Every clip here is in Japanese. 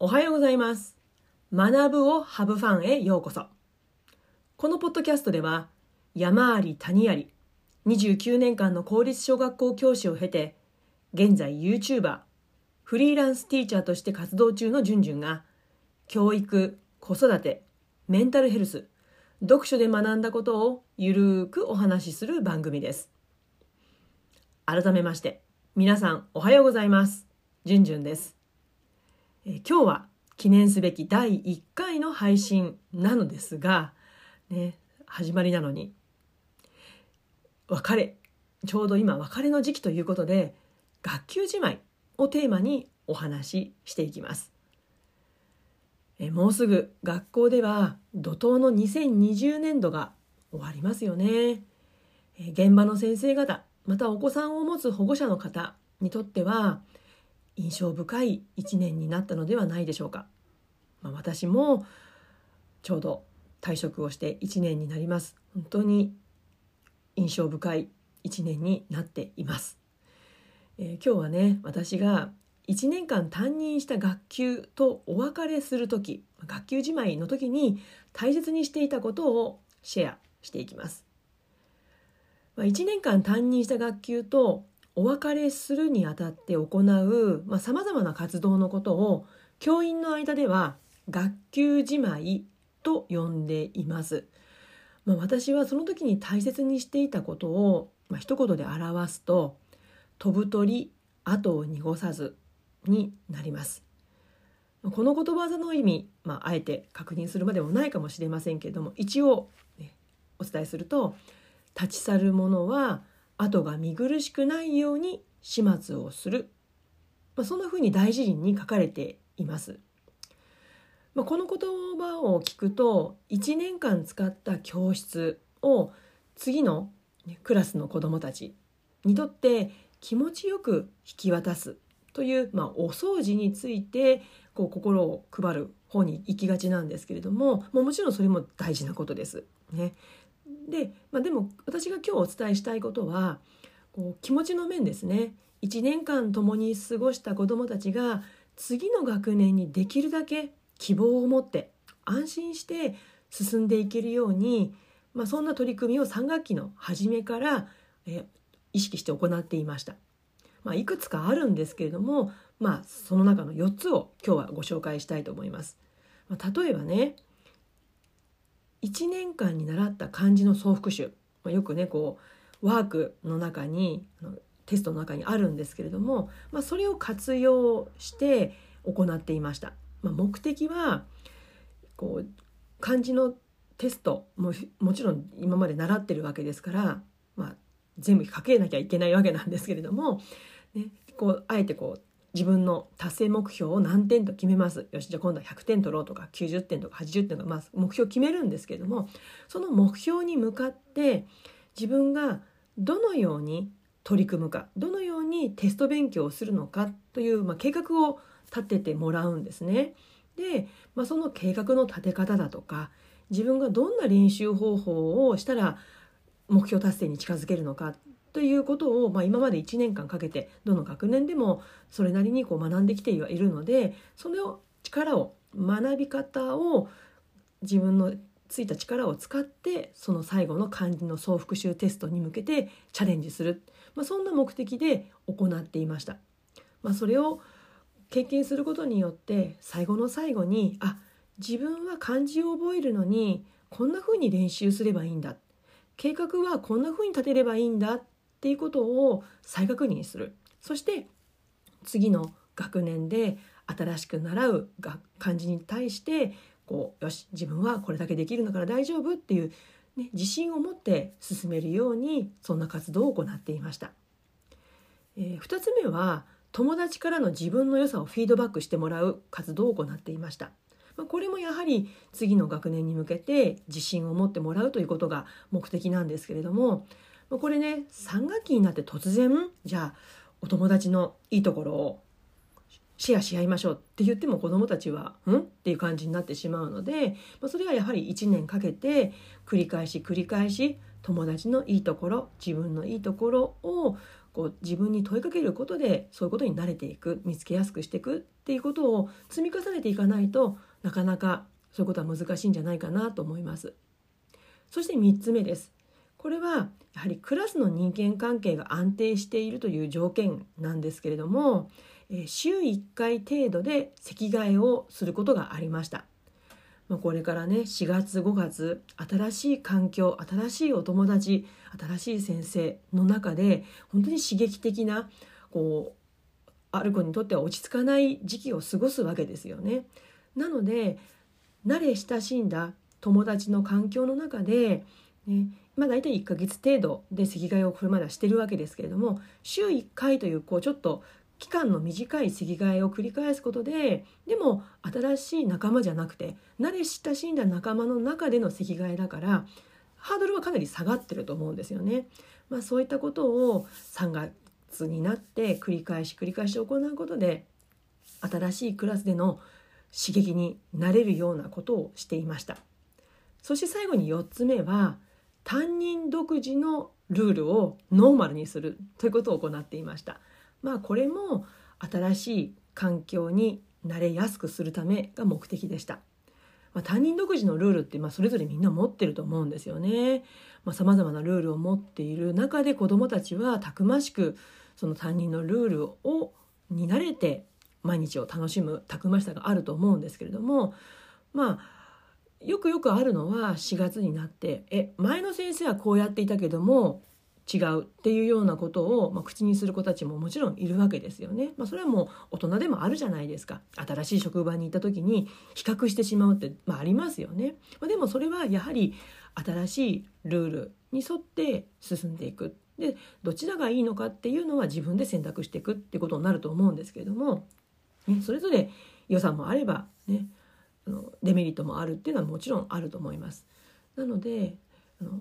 おはようございます。学ぶをハブファンへようこそ。このポッドキャストでは、山あり谷あり、29年間の公立小学校教師を経て、現在 YouTuber、フリーランスティーチャーとして活動中のじゅんじゅんが、教育、子育て、メンタルヘルス、読書で学んだことをゆるーくお話しする番組です。改めまして、皆さんおはようございます。じゅんじゅんです。え今日は記念すべき第1回の配信なのですが、ね、始まりなのに別れちょうど今別れの時期ということで学級じまいをテーマにお話ししていきます。えもうすぐ学校では怒涛の2020年度が終わりますよね。え現場の先生方またお子さんを持つ保護者の方にとっては印象深い一年になったのではないでしょうか。まあ、私もちょうど退職をして1年になります。本当に印象深い1年になっています。えー今日はね私が1年間担任した学級とお別れする時学級じまいの時に大切にしていたことをシェアしていきます。まあ、1年間担任した学級とお別れするにあたって行うさまざ、まな活動のことを教員の間では学級じまいと呼んでいます。まあ、私はその時に大切にしていたことを、まあ、一言で表すと「飛ぶ鳥後を濁さず」になります。この言葉の意味、まあ、あえて確認するまでもないかもしれませんけれども一応、ね、お伝えすると立ち去る者は後が見苦しくないように始末をする、まあ、そんなふうに大辞林に書かれています。まあ、この言葉を聞くと1年間使った教室を次のねクラスの子どもたちにとって気持ちよく引き渡すという、まあ、お掃除についてこう心を配る方に行きがちなんですけれどももうもちろんそれも大事なことです。ね、で、まあ、でも私が今日お伝えしたいことはこう気持ちの面ですね1年間共に過ごした子どもたちが次の学年にできるだけ希望を持って安心して進んでいけるように、まあ、そんな取り組みを3学期の初めから、え意識して行っていました。まあ、いくつかあるんですけれども、まあ、その中の4つを今日はご紹介したいと思います。まあ、例えばね1年間に習った漢字の総復習、まあ、よくねこうワークの中にテストの中にあるんですけれども、まあ、それを活用して行っていました。まあ、目的はこう漢字のテストももちろん今まで習ってるわけですから、まあ、全部書けなきゃいけないわけなんですけれども、ね、こうあえてこう自分の達成目標を何点と決めますよしじゃあ今度は100点取ろうとか90点とか80点とか、まあ、目標を決めるんですけれどもその目標に向かって自分がどのように取り組むかどのようにテスト勉強をするのかという、まあ、計画を立ててもらうんですね。で、まあ、その計画の立て方だとか自分がどんな練習方法をしたら目標達成に近づけるのかということを、まあ、今まで1年間かけてどの学年でもそれなりにこう学んできてはいるのでその力を学び方を自分のついた力を使ってその最後の漢字の総復習テストに向けてチャレンジする、まあ、そんな目的で行っていました。まあ、それを経験することによって最後の最後にあ自分は漢字を覚えるのにこんな風に練習すればいいんだ計画はこんな風に立てればいいんだっていうことを再確認するそして次の学年で新しく習うが漢字に対してこうよし自分はこれだけできるんだから大丈夫っていう、ね、自信を持って進めるようにそんな活動を行っていました。えー、2つ目は友達からの自分の良さをフィードバックしてもらう活動を行っていました。まあ、これもやはり次の学年に向けて自信を持ってもらうということが目的なんですけれども、まあ、これね3学期になって突然じゃあお友達のいいところをシェアし合いましょうって言っても子どもたちは「ん?」っていう感じになってしまうので、まあ、それはやはり1年かけて繰り返し繰り返し友達のいいところ自分のいいところをこう自分に問いかけることでそういうことに慣れていく見つけやすくしていくっていうことを積み重ねていかないとなかなかそういうことは難しいんじゃないかなと思います。そして3つ目です。これはやはりクラスの人間関係が安定しているという条件なんですけれども週1回程度で席替えをすることがありました。これからね4月5月新しい環境新しいお友達新しい先生の中で本当に刺激的なこうある子にとっては落ち着かない時期を過ごすわけですよね。なので慣れ親しんだ友達の環境の中で、ね、まあ、大体1ヶ月程度で席替えをこれまではしてるわけですけれども週1回というこうちょっと期間の短い席替えを繰り返すことででも新しい仲間じゃなくて慣れ親しんだ仲間の中での席替えだからハードルはかなり下がってると思うんですよね。まあ、そういったことを3月になって繰り返し繰り返し行うことで新しいクラスでの刺激になれるようなことをしていました。そして最後に4つ目は担任独自のルールをノーマルにするということを行っていました。まあこれも新しい環境に慣れやすくするためが目的でした。まあ、担任独自のルールってまあそれぞれみんな持ってると思うんですよね。さまざ、まなルールを持っている中で子どもたちはたくましくその担任のルールをに慣れて毎日を楽しむたくましさがあると思うんですけれどもまあよくよくあるのは4月になってえ前の先生はこうやっていたけども違うっていうようなことを、まあ、口にする子たちももちろんいるわけですよね。まあ、それはもう大人でもあるじゃないですか。新しい職場に行った時に比較してしまうって、まあ、ありますよね。まあ、でもそれはやはり新しいルールに沿って進んでいく。でどちらがいいのかっていうのは自分で選択していくってことになると思うんですけれども、ね、それぞれ予算もあればねあのデメリットもあるっていうのはもちろんあると思います。なのであの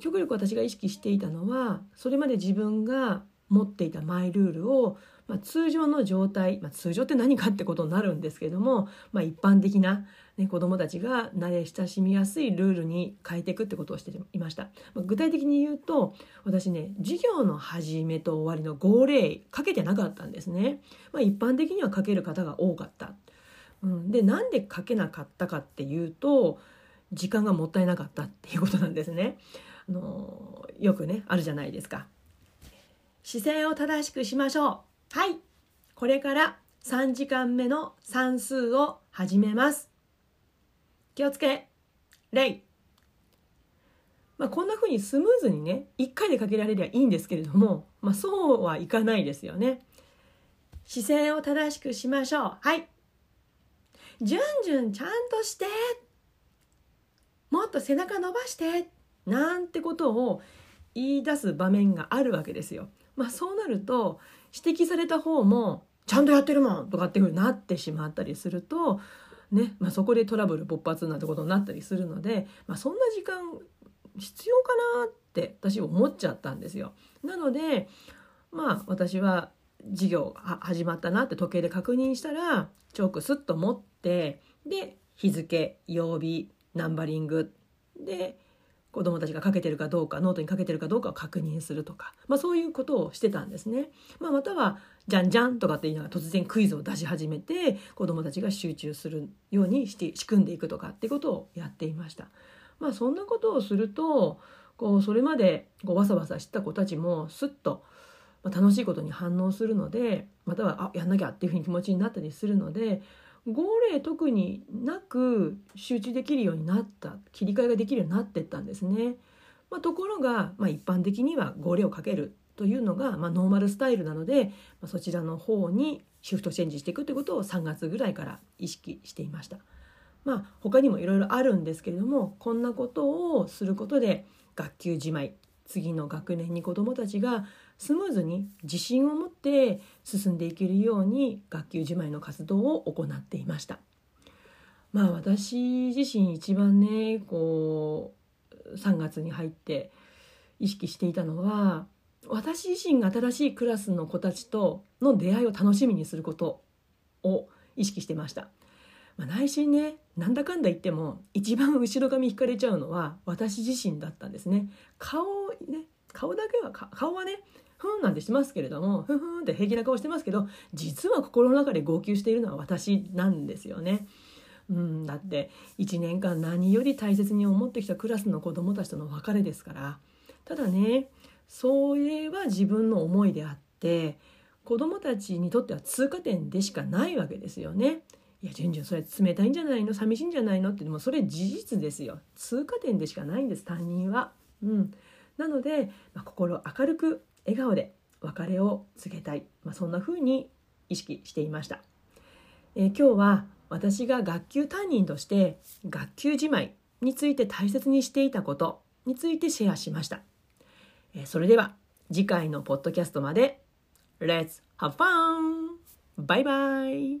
極力私が意識していたのはそれまで自分が持っていたマイルールを、まあ、通常の状態、まあ、通常って何かってことになるんですけども、まあ、一般的な、ね、子どもたちが慣れ親しみやすいルールに変えていくってことをしていました、まあ、具体的に言うと私ね授業の始めと終わりの号令かけてなかったんですね、まあ、一般的にはかける方が多かった、うん、でなんでかけなかったかっていうと時間がもったいなかったっていうことなんですね。あのよくねあるじゃないですか。姿勢を正しくしましょう。はい。これから3時間目の算数を始めます。気をつけ。礼まあ、こんな風にスムーズにね1回でかけられりゃいいんですけれども、まあ、そうはいかないですよね。姿勢を正しくしましょう。はい。じゅんじゅんちゃんとしてもっと背中伸ばしてなんてことを言い出す場面があるわけですよ。まあ、そうなると指摘された方もちゃんとやってるもんとかっていうふうになってしまったりすると、ねまあ、そこでトラブル勃発なんてことになったりするので、まあ、そんな時間必要かなって私思っちゃったんですよ。なのでまあ私は授業が始まったなって時計で確認したらチョークスッと持ってで日付曜日ナンバリングで子どもたちが書けてるかどうかノートに書けてるかどうかを確認するとか、まあ、そういうことをしてたんですね。まあ、または「じゃんじゃん」とかって言いながら突然クイズを出し始めて子どもたちが集中するようにして仕組んでいくとかってことをやっていました。まあ、そんなことをするとこうそれまでこうわさわさした子たちもすっと楽しいことに反応するのでまたはあやんなきゃっていうふうに気持ちになったりするので号令特になく集中できるようになった切り替えができるようになってったんですね。まあ、ところが、まあ、一般的には号令をかけるというのが、まあ、ノーマルスタイルなので、まあ、そちらの方にシフトチェンジしていくということを3月ぐらいから意識していました。まあ、他にもいろいろあるんですけれどもこんなことをすることで学級じまい次の学年に子どもたちがスムーズに自信を持って進んでいけるように学級自前の活動を行っていました。まあ私自身一番ねこう3月に入って意識していたのは私自身が新しいクラスの子たちとの出会いを楽しみにすることを意識してました。まあ、内心ねなんだかんだ言っても一番後ろ髪引かれちゃうのは私自身だったんですね。顔ね顔だけは顔はねふんなんてしてますけれどもふんふんって平気な顔してますけど実は心の中で号泣しているのは私なんですよね。うん、だって1年間何より大切に思ってきたクラスの子どもたちとの別れですからただねそれは自分の思いであって子どもたちにとっては通過点でしかないわけですよね。いや、順々それ冷たいんじゃないの？寂しいんじゃないの？ってでもそれ事実ですよ。通過点でしかないんです担任は。うん、なので、まあ、心明るく笑顔で別れを告げたい、まあ、そんな風に意識していました。えー、今日は私が学級担任として学級自前について大切にしていたことについてシェアしました。えー、それでは次回のポッドキャストまで Let's have fun! バイバイ